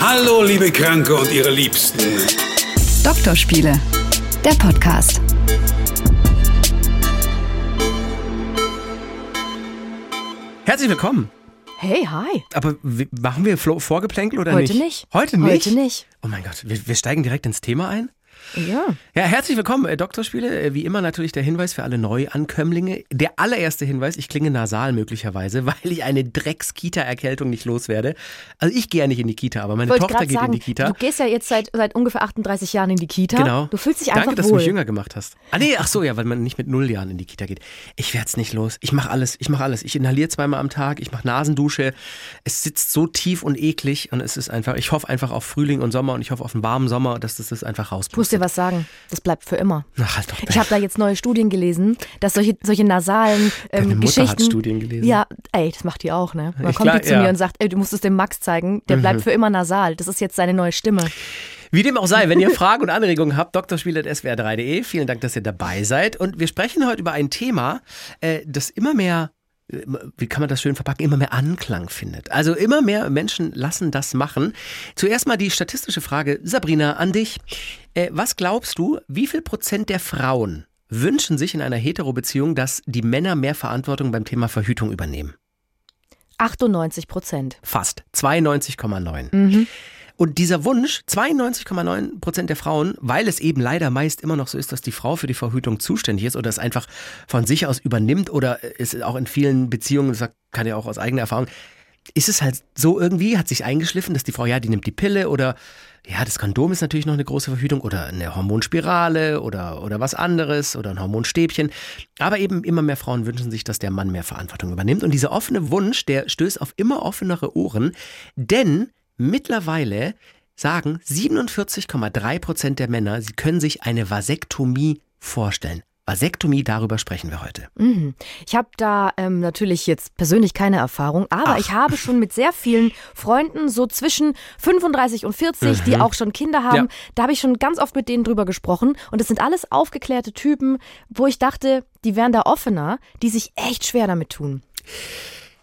Hallo, liebe Kranke und ihre Liebsten. Doktorspiele, der Podcast. Herzlich willkommen. Hey, hi. Aber machen wir Vorgeplänkel oder Heute nicht? nicht. Heute nicht? Heute nicht. Oh mein Gott, wir, wir steigen direkt ins Thema ein. Ja. Ja, herzlich willkommen, äh, Doktorspiele. Äh, Wie immer natürlich der Hinweis für alle Neuankömmlinge. Der allererste Hinweis, ich klinge nasal möglicherweise, weil ich eine Drecks-Kita-Erkältung nicht loswerde. Also ich gehe ja nicht in die Kita, aber meine Tochter geht sagen, in die Kita. du gehst ja jetzt seit, seit ungefähr 38 Jahren in die Kita. Genau. Du fühlst dich einfach Danke, dass wohl. du mich jünger gemacht hast. Ah nee, ach so, ja, weil man nicht mit null Jahren in die Kita geht. Ich werd's nicht los. Ich mache alles. Ich mache alles. Ich inhaliere zweimal am Tag. Ich mache Nasendusche. Es sitzt so tief und eklig und es ist einfach. Ich hoffe einfach auf Frühling und Sommer und ich hoffe auf einen warmen Sommer, dass das das einfach Ich muss dir was sagen. Das bleibt für immer. Ach, halt doch. Ich habe da jetzt neue Studien gelesen, dass solche, solche nasalen Deine ähm, Mutter Geschichten. hat Studien gelesen. Ja, ey, das macht die auch, ne? Man Ich kommt klar, die zu ja. Mhm. mir und sagt, ey, du musst es dem Max zeigen. Der bleibt für immer nasal. Das ist jetzt seine neue Stimme. Wie dem auch sei, wenn ihr Fragen und Anregungen habt, drspiel.swr3.de. Vielen Dank, dass ihr dabei seid. Und wir sprechen heute über ein Thema, äh, das immer mehr, wie kann man das schön verpacken, immer mehr Anklang findet. Also immer mehr Menschen lassen das machen. Zuerst mal die statistische Frage, Sabrina, an dich. Äh, Was glaubst du, wie viel Prozent der Frauen wünschen sich in einer Hetero-Beziehung, dass die Männer mehr Verantwortung beim Thema Verhütung übernehmen? 98 Prozent. Fast. 92,9. Und dieser Wunsch, 92,9 Prozent der Frauen, weil es eben leider meist immer noch so ist, dass die Frau für die Verhütung zuständig ist oder es einfach von sich aus übernimmt oder es auch in vielen Beziehungen, das kann ja auch aus eigener Erfahrung, ist es halt so irgendwie, hat sich eingeschliffen, dass die Frau, ja, die nimmt die Pille oder ja, das Kondom ist natürlich noch eine große Verhütung oder eine Hormonspirale oder, oder was anderes oder ein Hormonstäbchen. Aber eben immer mehr Frauen wünschen sich, dass der Mann mehr Verantwortung übernimmt. Und dieser offene Wunsch, der stößt auf immer offenere Ohren, denn mittlerweile sagen 47,3 Prozent der Männer, sie können sich eine Vasektomie vorstellen. Vasektomie, darüber sprechen wir heute. Mhm. Ich habe da ähm, natürlich jetzt persönlich keine Erfahrung, aber Ach. ich habe schon mit sehr vielen Freunden so zwischen 35 und 40, die auch schon Kinder haben, Mhm. Ja. da habe ich schon ganz oft mit denen drüber gesprochen und es sind alles aufgeklärte Typen, wo ich dachte, die wären da offener, die sich echt schwer damit tun.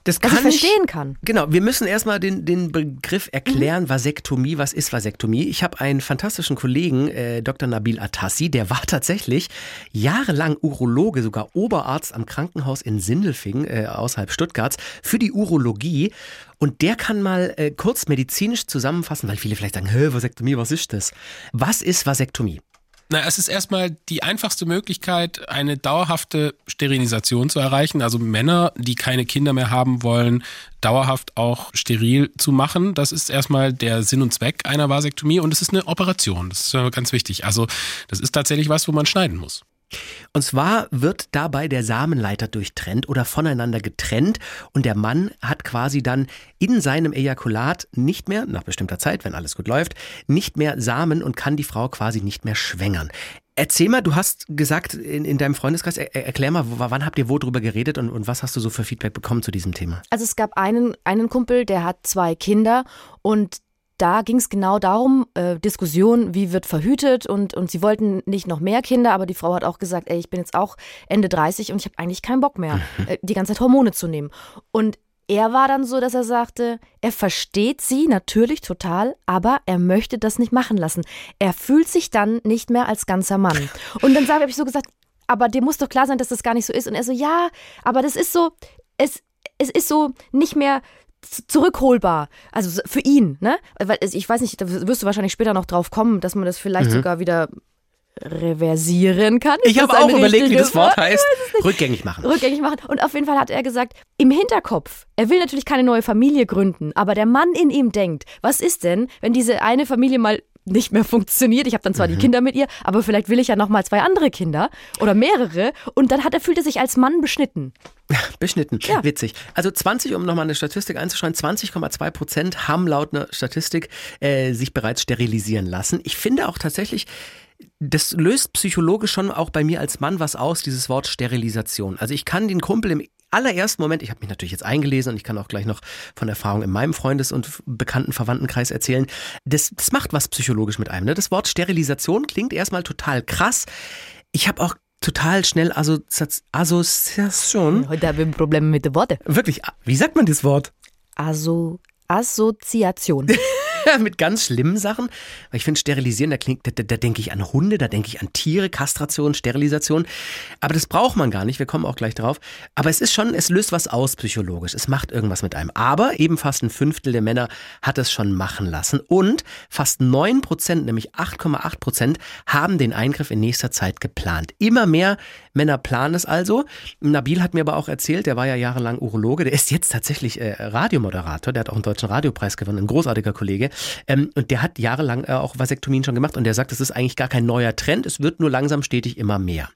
Das kann ich- verstehen kann. Genau, wir müssen erstmal den, den Begriff erklären, Vasektomie. Was ist Vasektomie? Ich habe einen fantastischen Kollegen, äh, Dr. Nabil Atassi, der war tatsächlich jahrelang Urologe, sogar Oberarzt am Krankenhaus in Sindelfingen, äh, außerhalb Stuttgarts, für die Urologie. Und der kann mal äh, kurz medizinisch zusammenfassen, weil viele vielleicht sagen, Hä, Vasektomie, was ist das? Was ist Vasektomie? Na, es ist erstmal die einfachste Möglichkeit, eine dauerhafte Sterilisation zu erreichen. Also Männer, die keine Kinder mehr haben wollen, dauerhaft auch steril zu machen. Das ist erstmal der Sinn und Zweck einer Vasektomie und es ist eine Operation. Das ist ganz wichtig. Also das ist tatsächlich was, wo man schneiden muss. Und zwar wird dabei der Samenleiter durchtrennt oder voneinander getrennt und der Mann hat quasi dann in seinem Ejakulat nicht mehr, nach bestimmter Zeit, wenn alles gut läuft, nicht mehr Samen und kann die Frau quasi nicht mehr schwängern. Erzähl mal, du hast gesagt in, in deinem Freundeskreis, er, er- erklär mal, wann habt ihr wo drüber geredet und, und was hast du so für Feedback bekommen zu diesem Thema? Also es gab einen, einen Kumpel, der hat zwei Kinder und da ging es genau darum, äh, Diskussion, wie wird verhütet und, und sie wollten nicht noch mehr Kinder, aber die Frau hat auch gesagt, ey, ich bin jetzt auch Ende 30 und ich habe eigentlich keinen Bock mehr, äh, die ganze Zeit Hormone zu nehmen. Und er war dann so, dass er sagte, er versteht sie natürlich total, aber er möchte das nicht machen lassen. Er fühlt sich dann nicht mehr als ganzer Mann. Und dann habe ich so gesagt, aber dir muss doch klar sein, dass das gar nicht so ist. Und er so, ja, aber das ist so, es, es ist so nicht mehr zurückholbar. Also so für ihn, ne? Weil es- ich weiß nicht, da wirst du wahrscheinlich später noch drauf kommen, dass man das vielleicht sogar wieder reversieren kann. Ist Ich habe auch überlegt, wie das Wort heißt. Rückgängig machen. rückgängig machen. Und auf jeden Fall hat er gesagt, im Hinterkopf, er will natürlich keine neue Familie gründen, aber der Mann in ihm denkt, was ist denn, wenn diese eine Familie mal nicht mehr funktioniert. Ich habe dann zwar die Kinder mit ihr, aber vielleicht will ich ja noch mal zwei andere Kinder oder mehrere. Und dann hat er fühlt er sich als Mann beschnitten. Beschnitten. Ja. Witzig. Also 20, um nochmal eine Statistik einzuschreiben, 20,2 Prozent haben laut einer Statistik äh, sich bereits sterilisieren lassen. Ich finde auch tatsächlich, das löst psychologisch schon auch bei mir als Mann was aus, dieses Wort Sterilisation. Also ich kann den Kumpel im allerersten Moment, ich habe mich natürlich jetzt eingelesen und ich kann auch gleich noch von Erfahrung in meinem Freundes- und bekannten Verwandtenkreis erzählen. Das, das macht was psychologisch mit einem. Ne? Das Wort Sterilisation klingt erstmal total krass. Ich habe auch total schnell Assozi Assoziation. Heute haben wir Probleme mit den Worten. Wirklich, wie sagt man das Wort? Aso Assoziation. mit ganz schlimmen Sachen. Weil ich finde, sterilisieren, da, klingt, da, da, denke ich an Hunde, da denke ich an Tiere, Kastration, Sterilisation. Aber das braucht man gar nicht, wir kommen auch gleich drauf. Aber es ist schon, es löst was aus psychologisch. Es macht irgendwas mit einem. Aber eben fast ein Fünftel der Männer hat es schon machen lassen. Und fast neun Prozent, nämlich 8,8 Prozent, haben den Eingriff in nächster Zeit geplant. Immer mehr Männer planen es also. Nabil hat mir aber auch erzählt, der war ja jahrelang Urologe, der ist jetzt tatsächlich äh, Radiomoderator, der hat auch einen deutschen Radiopreis gewonnen, ein großartiger Kollege. Ähm, und der hat jahrelang äh, auch Vasektomien schon gemacht und der sagt, das ist eigentlich gar kein neuer Trend, es wird nur langsam stetig immer mehr.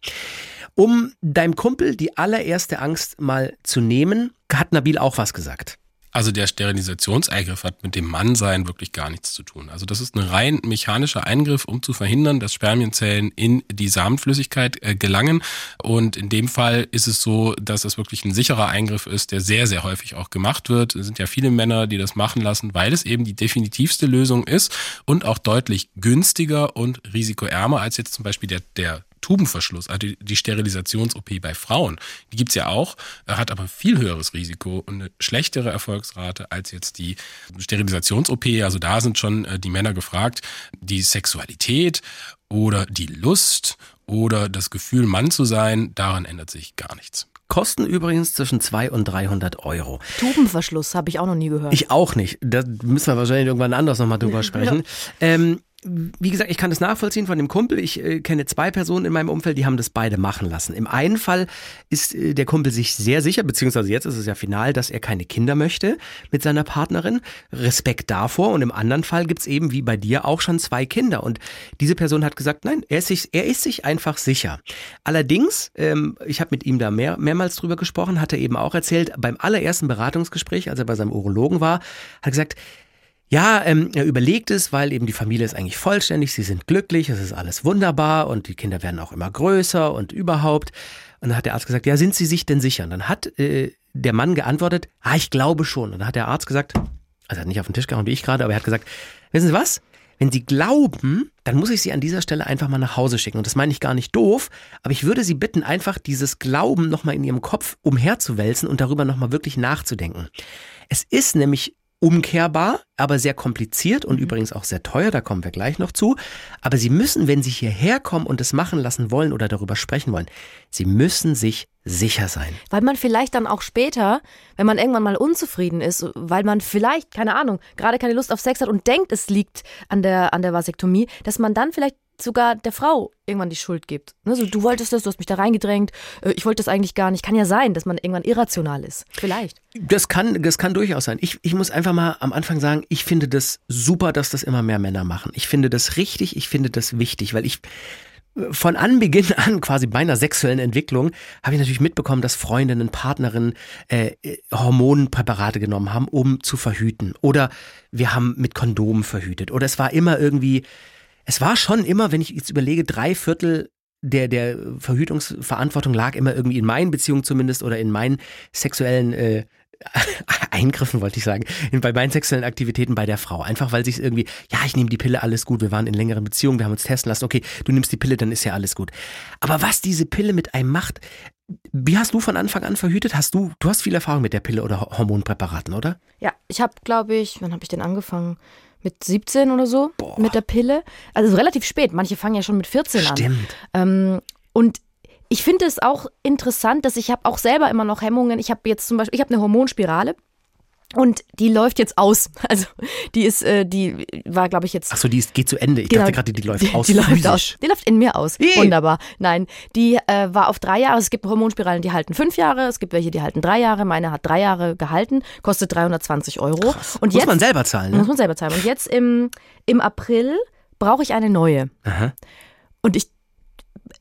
Um deinem Kumpel die allererste Angst mal zu nehmen, hat Nabil auch was gesagt. Also der Sterilisationseingriff hat mit dem Mannsein wirklich gar nichts zu tun. Also das ist ein rein mechanischer Eingriff, um zu verhindern, dass Spermienzellen in die Samenflüssigkeit äh, gelangen. Und in dem Fall ist es so, dass es wirklich ein sicherer Eingriff ist, der sehr, sehr häufig auch gemacht wird. Es sind ja viele Männer, die das machen lassen, weil es eben die definitivste Lösung ist und auch deutlich günstiger und risikoärmer als jetzt zum Beispiel der, der Tubenverschluss, also die Sterilisations-OP bei Frauen, die gibt's ja auch, hat aber viel höheres Risiko und eine schlechtere Erfolgsrate als jetzt die Sterilisations-OP. Also da sind schon äh, die Männer gefragt, die Sexualität oder die Lust oder das Gefühl, Mann zu sein, daran ändert sich gar nichts. Kosten übrigens zwischen 200 und 300 Euro. Tubenverschluss habe ich auch noch nie gehört. Ich auch nicht. Da müssen wir wahrscheinlich irgendwann anders nochmal drüber sprechen. Ja. Ähm, wie gesagt, ich kann das nachvollziehen von dem Kumpel. Ich äh, kenne zwei Personen in meinem Umfeld, die haben das beide machen lassen. Im einen Fall ist äh, der Kumpel sich sehr sicher, beziehungsweise jetzt ist es ja final, dass er keine Kinder möchte mit seiner Partnerin. Respekt davor. Und im anderen Fall gibt's eben wie bei dir auch schon zwei Kinder. Und diese Person hat gesagt, nein, er ist sich, er ist sich einfach sicher. Allerdings, ähm, ich habe mit ihm da mehr, mehrmals drüber gesprochen, hat er eben auch erzählt, beim allerersten Beratungsgespräch, als er bei seinem Urologen war, hat gesagt, ja, ähm, er überlegt es, weil eben die Familie ist eigentlich vollständig, sie sind glücklich, es ist alles wunderbar und die Kinder werden auch immer größer und überhaupt. Und dann hat der Arzt gesagt, ja, sind Sie sich denn sicher? Und dann hat äh, der Mann geantwortet, ah, ich glaube schon. Und dann hat der Arzt gesagt, also er hat nicht auf den Tisch gehauen wie ich gerade, aber er hat gesagt, wissen Sie was? Wenn Sie glauben, dann muss ich Sie an dieser Stelle einfach mal nach Hause schicken. Und das meine ich gar nicht doof, aber ich würde Sie bitten, einfach dieses Glauben nochmal in Ihrem Kopf umherzuwälzen und darüber nochmal wirklich nachzudenken. Es ist nämlich umkehrbar, aber sehr kompliziert und mhm. übrigens auch sehr teuer, da kommen wir gleich noch zu. Aber Sie müssen, wenn Sie hierher kommen und es machen lassen wollen oder darüber sprechen wollen, Sie müssen sich sicher sein. Weil man vielleicht dann auch später, wenn man irgendwann mal unzufrieden ist, weil man vielleicht, keine Ahnung, gerade keine Lust auf Sex hat und denkt, es liegt an der, an der Vasektomie, dass man dann vielleicht sogar der Frau irgendwann die Schuld gibt. Ne, so, du wolltest das, du hast mich da reingedrängt, äh, ich wollte das eigentlich gar nicht. Kann ja sein, dass man irgendwann irrational ist. Vielleicht. Das kann, das kann durchaus sein. Ich, ich muss einfach mal am Anfang sagen, ich finde das super, dass das immer mehr Männer machen. Ich finde das richtig, ich finde das wichtig, weil ich äh, von Anbeginn an, quasi bei einer sexuellen Entwicklung, habe ich natürlich mitbekommen, dass Freundinnen, Partnerinnen äh, äh, Hormonpräparate genommen haben, um zu verhüten. Oder wir haben mit Kondomen verhütet. Oder es war immer irgendwie es war schon immer, wenn ich jetzt überlege, drei Viertel der, der Verhütungsverantwortung lag immer irgendwie in meinen Beziehungen zumindest oder in meinen sexuellen äh, Eingriffen, wollte ich sagen, bei meinen sexuellen Aktivitäten bei der Frau. Einfach weil sich irgendwie, ja, ich nehme die Pille, alles gut, wir waren in längeren Beziehungen, wir haben uns testen lassen, okay, du nimmst die Pille, dann ist ja alles gut. Aber was diese Pille mit einem macht, wie hast du von Anfang an verhütet? Hast du, du hast viel Erfahrung mit der Pille oder Hormonpräparaten, oder? Ja, ich habe, glaube ich, wann habe ich denn angefangen? Mit 17 oder so Boah. mit der Pille. Also relativ spät. Manche fangen ja schon mit 14 Stimmt. an. Ähm, und ich finde es auch interessant, dass ich habe auch selber immer noch Hemmungen. Ich habe jetzt zum Beispiel, ich habe eine Hormonspirale. Und die läuft jetzt aus. Also die ist, äh, die war, glaube ich, jetzt. Ach so, die ist, geht zu Ende. Ich genau, dachte gerade, die läuft aus. Die, die läuft aus. Die läuft in mir aus. Hey. Wunderbar. Nein, die äh, war auf drei Jahre. Es gibt Hormonspiralen, die halten fünf Jahre. Es gibt welche, die halten drei Jahre. Meine hat drei Jahre gehalten, kostet 320 Euro. Krass. Und muss jetzt, man selber zahlen. Ne? Muss man selber zahlen. Und jetzt im, im April brauche ich eine neue. Aha. Und ich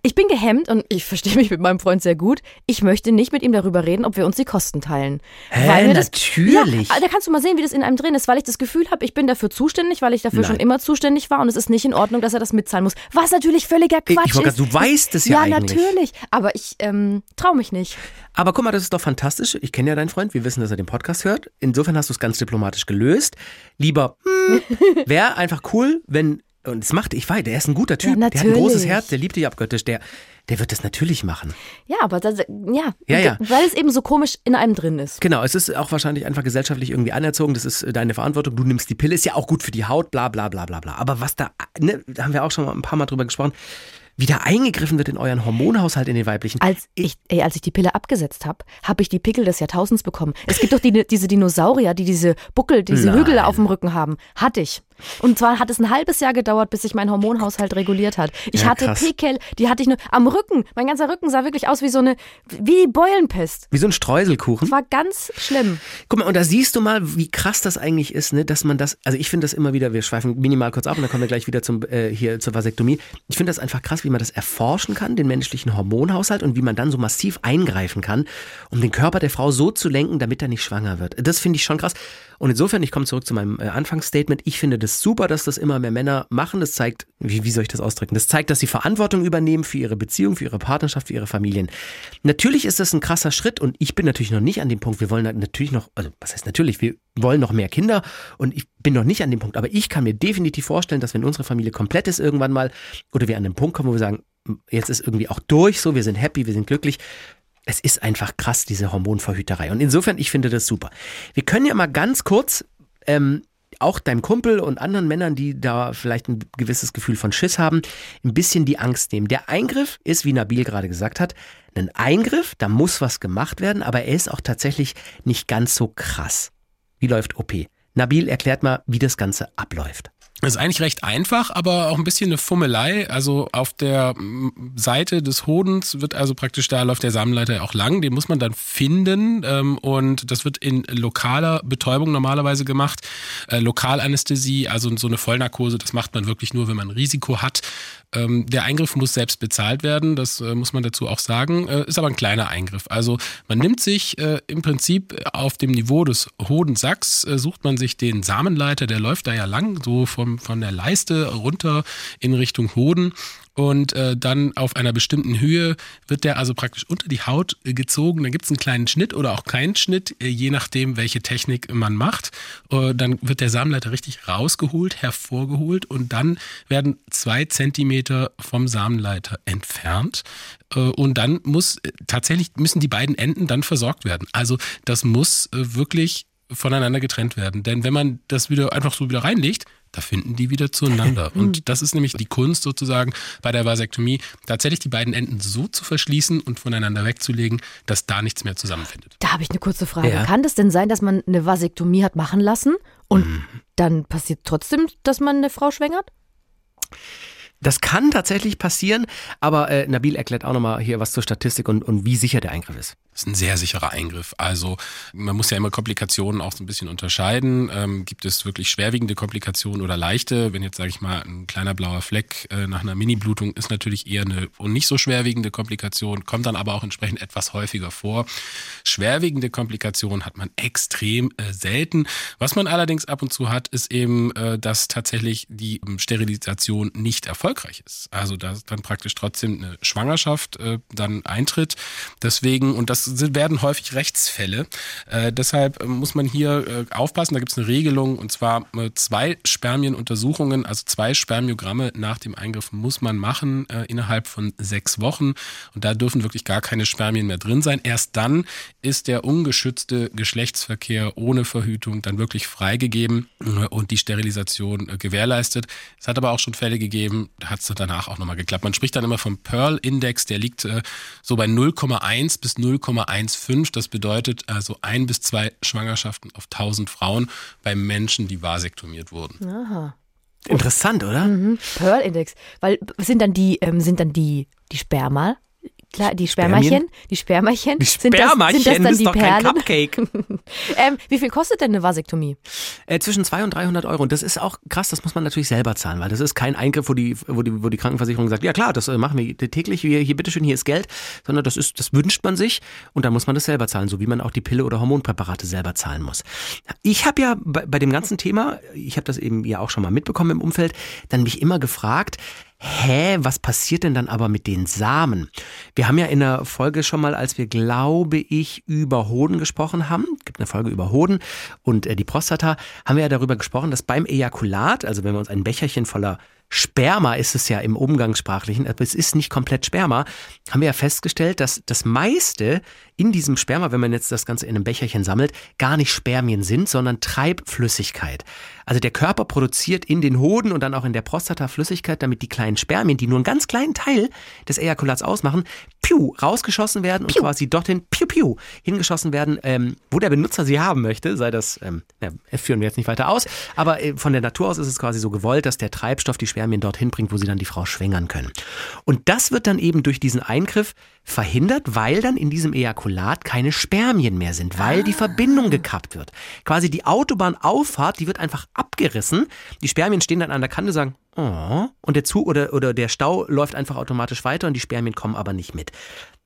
ich bin gehemmt und ich verstehe mich mit meinem Freund sehr gut. Ich möchte nicht mit ihm darüber reden, ob wir uns die Kosten teilen. Hä, weil natürlich. Das, ja, da kannst du mal sehen, wie das in einem drin ist, weil ich das Gefühl habe, ich bin dafür zuständig, weil ich dafür Nein. schon immer zuständig war und es ist nicht in Ordnung, dass er das mitzahlen muss. Was natürlich völliger Quatsch ich, ich ist. Du weißt es ja, ja eigentlich. Ja, natürlich. Aber ich ähm, traue mich nicht. Aber guck mal, das ist doch fantastisch. Ich kenne ja deinen Freund. Wir wissen, dass er den Podcast hört. Insofern hast du es ganz diplomatisch gelöst. Lieber, hm, wäre einfach cool, wenn und es macht, ich weiß, der ist ein guter Typ, Ja, der hat ein großes. Herz, der liebt dich abgöttisch, der, der wird das natürlich machen. Ja, aber das, ja, Ja, ja. weil es eben so komisch in einem drin ist. Genau, es ist auch wahrscheinlich einfach gesellschaftlich irgendwie anerzogen, das ist äh, deine Verantwortung, du nimmst die Pille, ist ja auch gut für die Haut, bla bla bla bla bla. Aber was da, ne, da haben wir auch schon mal ein paar Mal drüber gesprochen, wie da eingegriffen wird in euren Hormonhaushalt, in den weiblichen. Als ich, ey, als ich die Pille abgesetzt habe, habe ich die Pickel des Jahrtausends bekommen. Es gibt doch die, diese Dinosaurier, die diese Buckel, diese Nein. Hügel auf dem Rücken haben. Hatte ich. Und zwar hat es ein halbes Jahr gedauert, bis sich mein Hormonhaushalt reguliert hat. Ich Ja, hatte krass. Pickel, die hatte ich nur am Rücken. Mein ganzer Rücken sah wirklich aus wie so eine, wie die Beulenpest. Wie so ein Streuselkuchen. Es war ganz schlimm. Guck mal, und da siehst du mal, wie krass das eigentlich ist, ne, dass man das, also ich finde das immer wieder, wir schweifen minimal kurz ab und dann kommen wir gleich wieder zum, äh, hier zur Vasektomie. Ich finde das einfach krass, wie man das erforschen kann, den menschlichen Hormonhaushalt und wie man dann so massiv eingreifen kann, um den Körper der Frau so zu lenken, damit er nicht schwanger wird. Das finde ich schon krass. Und insofern, ich komme zurück zu meinem äh, Anfangsstatement, ich finde das super, dass das immer mehr Männer machen. Das zeigt, wie, wie soll ich das ausdrücken? Das zeigt, dass sie Verantwortung übernehmen für ihre Beziehung, für ihre Partnerschaft, für ihre Familien. Natürlich ist das ein krasser Schritt und ich bin natürlich noch nicht an dem Punkt. Wir wollen natürlich noch, also was heißt natürlich, wir wollen noch mehr Kinder und ich bin noch nicht an dem Punkt. Aber ich kann mir definitiv vorstellen, dass wenn unsere Familie komplett ist irgendwann mal oder wir an den Punkt kommen, wo wir sagen, jetzt ist irgendwie auch durch, so wir sind happy, wir sind glücklich. Es ist einfach krass, diese Hormonverhüterei. Und insofern, ich finde das super. Wir können ja mal ganz kurz ähm, auch deinem Kumpel und anderen Männern, die da vielleicht ein gewisses Gefühl von Schiss haben, ein bisschen die Angst nehmen. Der Eingriff ist, wie Nabil gerade gesagt hat, ein Eingriff, da muss was gemacht werden, aber er ist auch tatsächlich nicht ganz so krass. Wie läuft OP? Nabil erklärt mal, wie das Ganze abläuft. Das ist eigentlich recht einfach, aber auch ein bisschen eine Fummelei. Also auf der Seite des Hodens wird also praktisch, da läuft der Samenleiter auch lang, den muss man dann finden ähm, und das wird in lokaler Betäubung normalerweise gemacht. Äh, Lokalanästhesie, also so eine Vollnarkose, das macht man wirklich nur, wenn man Risiko hat. Ähm, der Eingriff muss selbst bezahlt werden, das äh, muss man dazu auch sagen, äh, ist aber ein kleiner Eingriff. Also man nimmt sich äh, im Prinzip auf dem Niveau des Hodensacks, äh, sucht man sich den Samenleiter, der läuft da ja lang, so vom, von der Leiste runter in Richtung Hoden. Und äh, dann auf einer bestimmten Höhe wird der also praktisch unter die Haut gezogen. Dann gibt es einen kleinen Schnitt oder auch keinen Schnitt, äh, je nachdem, welche Technik man macht. Äh, dann wird der Samenleiter richtig rausgeholt, hervorgeholt und dann werden zwei Zentimeter vom Samenleiter entfernt. Äh, und dann muss tatsächlich müssen die beiden Enden dann versorgt werden. Also das muss wirklich voneinander getrennt werden. Denn wenn man das wieder einfach so wieder reinlegt, da finden die wieder zueinander. Und das ist nämlich die Kunst sozusagen bei der Vasektomie, tatsächlich die beiden Enden so zu verschließen und voneinander wegzulegen, dass da nichts mehr zusammenfindet. Da habe ich eine kurze Frage. Ja. Kann das denn sein, dass man eine Vasektomie hat machen lassen und Mhm. dann passiert trotzdem, dass man eine Frau schwängert? Das kann tatsächlich passieren, aber äh, Nabil erklärt auch nochmal hier was zur Statistik und, und wie sicher der Eingriff ist. Ist ein sehr sicherer Eingriff. Also man muss ja immer Komplikationen auch so ein bisschen unterscheiden. Ähm, gibt es wirklich schwerwiegende Komplikationen oder leichte? Wenn jetzt, sage ich mal, ein kleiner blauer Fleck äh, nach einer Mini-Blutung ist natürlich eher eine und nicht so schwerwiegende Komplikation, kommt dann aber auch entsprechend etwas häufiger vor. Schwerwiegende Komplikationen hat man extrem äh, selten. Was man allerdings ab und zu hat, ist eben, äh, dass tatsächlich die ähm, Sterilisation nicht erfolgreich ist. Also dass dann praktisch trotzdem eine Schwangerschaft äh, dann eintritt. Deswegen, und das sind, werden häufig Rechtsfälle. Äh, deshalb muss man hier äh, aufpassen. Da gibt es eine Regelung und zwar äh, zwei Spermienuntersuchungen, also zwei Spermiogramme nach dem Eingriff muss man machen äh, innerhalb von sechs Wochen. Und da dürfen wirklich gar keine Spermien mehr drin sein. Erst dann ist der ungeschützte Geschlechtsverkehr ohne Verhütung dann wirklich freigegeben äh, und die Sterilisation äh, gewährleistet. Es hat aber auch schon Fälle gegeben, da hat es danach auch nochmal geklappt. Man spricht dann immer vom Pearl-Index, der liegt so bei 0,1 bis 0,15. Das bedeutet also ein bis zwei Schwangerschaften auf 1000 Frauen bei Menschen, die vasektomiert wurden. Aha. Interessant, oder? Mhm. Pearl-Index. Weil sind dann die, ähm, sind dann die, die Sperma, klar, die Spermachen, die Spermachen, Die sind das, sind das dann ist die doch kein Perlen? Cupcake. ähm, wie viel kostet denn eine Vasektomie? Äh, zwischen 200 und 300 Euro. Und das ist auch krass, das muss man natürlich selber zahlen, weil das ist kein Eingriff, wo die, wo die, wo die Krankenversicherung sagt, ja klar, das äh, machen wir täglich, hier, hier bitteschön, hier ist Geld, sondern das ist, das wünscht man sich und dann muss man das selber zahlen, so wie man auch die Pille oder Hormonpräparate selber zahlen muss. Ich habe ja bei, bei dem ganzen Thema, ich habe das eben ja auch schon mal mitbekommen im Umfeld, dann mich immer gefragt, Hä, was passiert denn dann aber mit den Samen? Wir haben ja in der Folge schon mal, als wir, glaube ich, über Hoden gesprochen haben, gibt eine Folge über Hoden und äh, die Prostata, haben wir ja darüber gesprochen, dass beim Ejakulat, also wenn wir uns ein Becherchen voller Sperma ist es ja im Umgangssprachlichen, aber es ist nicht komplett Sperma, haben wir ja festgestellt, dass das meiste in diesem Sperma, wenn man jetzt das Ganze in einem Becherchen sammelt, gar nicht Spermien sind, sondern Treibflüssigkeit. Also der Körper produziert in den Hoden und dann auch in der Prostata Flüssigkeit, damit die kleinen Spermien, die nur einen ganz kleinen Teil des Ejakulats ausmachen, piu, rausgeschossen werden und quasi dorthin, piu, piu, hingeschossen werden, ähm, wo der Benutzer sie haben möchte, sei das, ähm, na, führen wir jetzt nicht weiter aus, aber äh, von der Natur aus ist es quasi so gewollt, dass der Treibstoff die Spermien dorthin bringt, wo sie dann die Frau schwängern können. Und das wird dann eben durch diesen Eingriff verhindert, weil dann in diesem Ejakulat keine Spermien mehr sind, weil die Verbindung gekappt wird. Quasi die Autobahnauffahrt, die wird einfach abgerissen. Die Spermien stehen dann an der Kante und sagen, oh, und der Zug oder, oder der Stau läuft einfach automatisch weiter und die Spermien kommen aber nicht mit.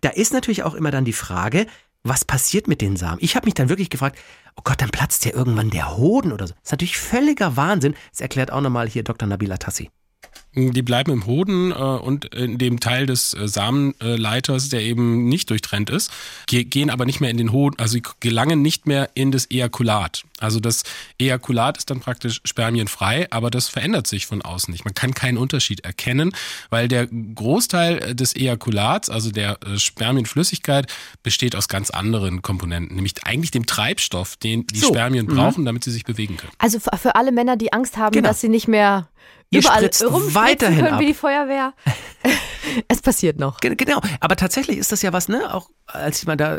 Da ist natürlich auch immer dann die Frage, was passiert mit den Samen? Ich habe mich dann wirklich gefragt, oh Gott, dann platzt ja irgendwann der Hoden oder so. Das ist natürlich völliger Wahnsinn. Das erklärt auch nochmal hier Dr. Nabila Tassi. Die bleiben im Hoden äh, und in dem Teil des äh, Samenleiters, der eben nicht durchtrennt ist, ge gehen aber nicht mehr in den Hoden, also gelangen nicht mehr in das Ejakulat. Also das Ejakulat ist dann praktisch spermienfrei, aber das verändert sich von außen nicht. Man kann keinen Unterschied erkennen, weil der Großteil des Ejakulats, also der äh, Spermienflüssigkeit, besteht aus ganz anderen Komponenten, nämlich eigentlich dem Treibstoff, den die So. Spermien brauchen, damit sie sich bewegen können. Also für, für alle Männer, die Angst haben, Genau. dass sie nicht mehr Ihr überall weiterhin können ab. wie die Feuerwehr. es passiert noch. Ge- Genau, aber tatsächlich ist das ja was, ne? Auch als ich mal da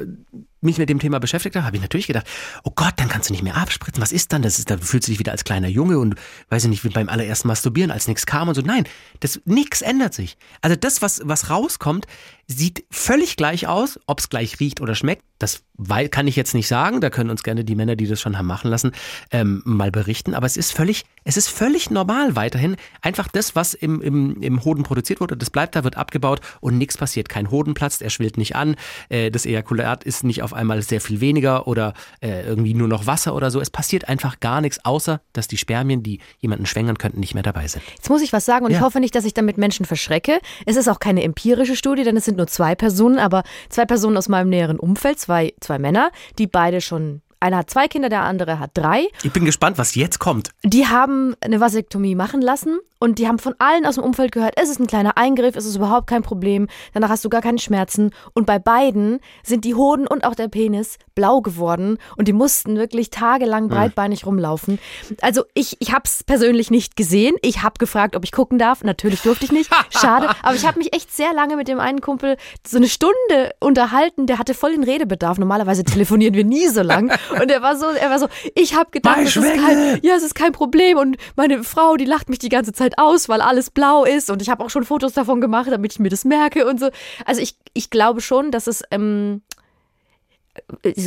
mich mit dem Thema beschäftigt habe, habe ich natürlich gedacht, oh Gott, dann kannst du nicht mehr abspritzen. Was ist dann? Das ist, da fühlst du dich wieder als kleiner Junge und weiß ich nicht, wie beim allerersten Masturbieren, als nichts kam und so. Nein, das nichts ändert sich. Also das, was, was rauskommt, sieht völlig gleich aus, ob es gleich riecht oder schmeckt. Das kann ich jetzt nicht sagen. Da können uns gerne die Männer, die das schon haben machen lassen, ähm, mal berichten. Aber es ist völlig, es ist völlig normal weiterhin. Einfach das, was im, im, im Hoden produziert wurde, das bleibt da, wird abgebaut und nichts passiert. Kein Hoden platzt, er schwillt nicht an. Äh, das Ejakulat ist nicht auf einmal sehr viel weniger oder äh, irgendwie nur noch Wasser oder so. Es passiert einfach gar nichts, außer dass die Spermien, die jemanden schwängern könnten, nicht mehr dabei sind. Jetzt muss ich was sagen und Ja. ich hoffe nicht, dass ich damit Menschen verschrecke. Es ist auch keine empirische Studie, denn es sind nur zwei Personen, aber zwei Personen aus meinem näheren Umfeld, zwei, zwei Männer, die beide schon, einer hat zwei Kinder, der andere hat drei. Ich bin gespannt, was jetzt kommt. Die haben eine Vasektomie machen lassen und die haben von allen aus dem Umfeld gehört, es ist ein kleiner Eingriff, es ist überhaupt kein Problem, danach hast du gar keine Schmerzen. Und bei beiden sind die Hoden und auch der Penis blau geworden und die mussten wirklich tagelang breitbeinig rumlaufen. Also ich, ich habe es persönlich nicht gesehen. Ich habe gefragt, ob ich gucken darf. Natürlich durfte ich nicht. Schade. Aber ich habe mich echt sehr lange mit dem einen Kumpel so eine Stunde unterhalten. Der hatte voll den Redebedarf. Normalerweise telefonieren wir nie so lang. Und er war so, er war so, ich habe gedacht, das ist kein, ja, es ist kein Problem. Und meine Frau, die lacht mich die ganze Zeit aus, weil alles blau ist. Und ich habe auch schon Fotos davon gemacht, damit ich mir das merke und so. Also ich, ich glaube schon, dass es, ähm,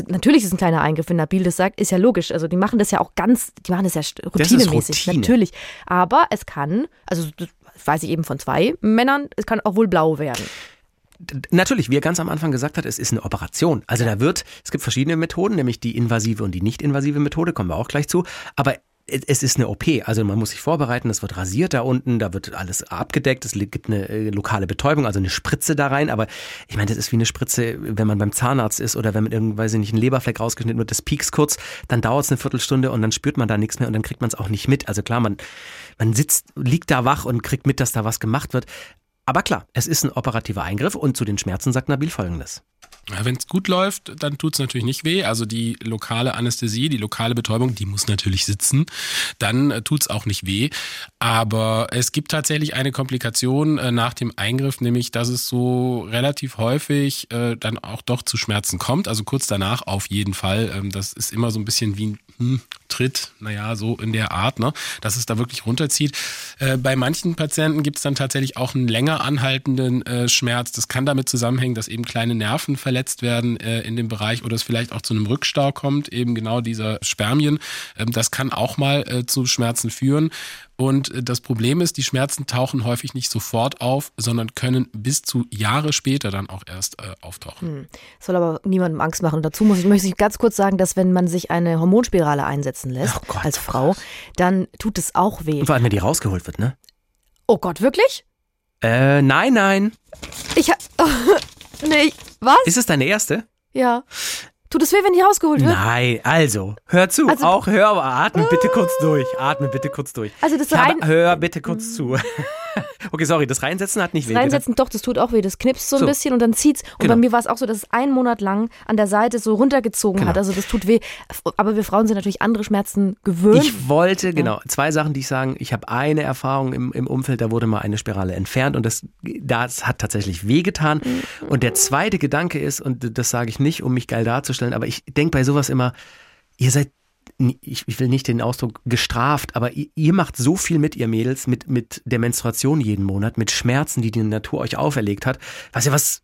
natürlich ist es ein kleiner Eingriff, wenn Nabil das sagt, ist ja logisch. Also die machen das ja auch ganz, die machen das ja st- Das routinemäßig, Routine. natürlich. Aber es kann, also das weiß ich eben von zwei Männern, es kann auch wohl blau werden. Natürlich, wie er ganz am Anfang gesagt hat, es ist eine Operation. Also da wird, es gibt verschiedene Methoden, nämlich die invasive und die nicht invasive Methode, kommen wir auch gleich zu. Aber es ist eine OP, also man muss sich vorbereiten, es wird rasiert da unten, da wird alles abgedeckt, es gibt eine äh, lokale Betäubung, also eine Spritze da rein, aber ich meine, das ist wie eine Spritze, wenn man beim Zahnarzt ist oder wenn mit irgendwas nicht ein Leberfleck rausgeschnitten wird, das piekst kurz, dann dauert es eine Viertelstunde und dann spürt man da nichts mehr und dann kriegt man es auch nicht mit. Also klar, man, man sitzt, liegt da wach und kriegt mit, dass da was gemacht wird. Aber klar, es ist ein operativer Eingriff und zu den Schmerzen sagt Nabil folgendes. Wenn es gut läuft, dann tut es natürlich nicht weh. Also die lokale Anästhesie, die lokale Betäubung, die muss natürlich sitzen. Dann äh, tut es auch nicht weh. Aber es gibt tatsächlich eine Komplikation äh, nach dem Eingriff, nämlich dass es so relativ häufig äh, dann auch doch zu Schmerzen kommt. Also kurz danach auf jeden Fall. Ähm, das ist immer so ein bisschen wie ein hm, Tritt, naja, so in der Art, ne? dass es da wirklich runterzieht. Bei manchen Patienten gibt es dann tatsächlich auch einen länger anhaltenden Schmerz. Das kann damit zusammenhängen, dass eben kleine Nerven verletzt werden äh, in dem Bereich oder es vielleicht auch zu einem Rückstau kommt, eben genau dieser Spermien. Ähm, das kann auch mal äh, zu Schmerzen führen. Und äh, das Problem ist, die Schmerzen tauchen häufig nicht sofort auf, sondern können bis zu Jahre später dann auch erst äh, auftauchen. Soll aber niemandem Angst machen. Dazu muss ich, möchte ich ganz kurz sagen, dass wenn man sich eine Hormonspirale einsetzen lässt, Oh Gott, als Frau, dann tut es auch weh. Und vor allem, wenn die rausgeholt wird, ne? Oh Gott, wirklich? Äh, nein, nein. Ich ha nee, was? Ist es deine erste? ja. Tut es weh, wenn die rausgeholt wird? Nein, also, hör zu, Also- auch hör, aber atme bitte kurz durch. Atme bitte kurz durch. Also das ich habe, rein- hör bitte kurz zu. okay, sorry, das Reinsetzen hat nicht weh. Reinsetzen, doch, das tut auch weh. Das knipst so ein So. bisschen und dann zieht's. Und Genau. bei mir war es auch so, dass es einen Monat lang an der Seite so runtergezogen Genau. hat. Also das tut weh. Aber wir Frauen sind natürlich andere Schmerzen gewöhnt. Ich wollte, genau, zwei Sachen, die ich sagen. Ich habe eine Erfahrung im, im Umfeld, da wurde mal eine Spirale entfernt und das, das hat tatsächlich wehgetan. Und der zweite Gedanke ist, und das sage ich nicht, um mich geil darzustellen, aber ich denke bei sowas immer, ihr seid, ich, ich will nicht den Ausdruck gestraft, aber ihr, ihr macht so viel mit, ihr Mädels, mit, mit der Menstruation jeden Monat, mit Schmerzen, die die Natur euch auferlegt hat. Was ja was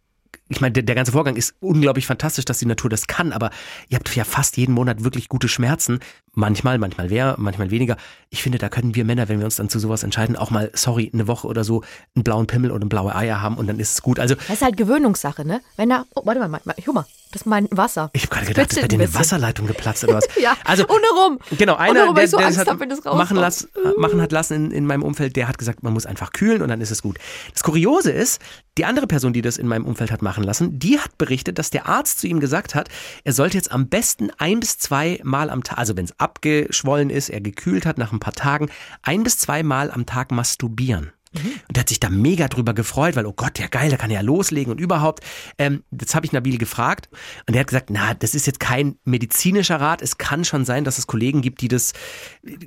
ich meine, der, der ganze Vorgang ist unglaublich fantastisch, dass die Natur das kann, aber ihr habt ja fast jeden Monat wirklich gute Schmerzen. Manchmal, manchmal mehr, manchmal weniger. Ich finde, da können wir Männer, wenn wir uns dann zu sowas entscheiden, auch mal, sorry, eine Woche oder so einen blauen Pimmel oder blaue Eier haben und dann ist es gut. Also, Das ist halt Gewöhnungssache, ne? Wenn da, oh, warte mal, mal, guck mal, das ist mein Wasser. ich habe gerade gedacht, ist bei dir ein eine. Wasserleitung geplatzt oder was? Ja, also, ohne rum. Genau, einer, rum, der, ich so der Angst das hab, hat wenn das machen, äh, machen hat lassen in, in meinem Umfeld, der hat gesagt, man muss einfach kühlen und dann ist es gut. Das Kuriose ist, die andere Person, die das in meinem Umfeld hat machen lassen, die hat berichtet, dass der Arzt zu ihm gesagt hat, er sollte jetzt am besten ein bis zwei Mal am Tag, also wenn es abgeschwollen ist, er gekühlt hat nach ein paar Tagen, ein bis zwei Mal am Tag masturbieren. Und der hat sich da mega drüber gefreut, weil, oh Gott, ja geil, da kann er ja loslegen und überhaupt. Ähm, das habe ich Nabil gefragt und der hat gesagt, na, das ist jetzt kein medizinischer Rat. Es kann schon sein, dass es Kollegen gibt, die das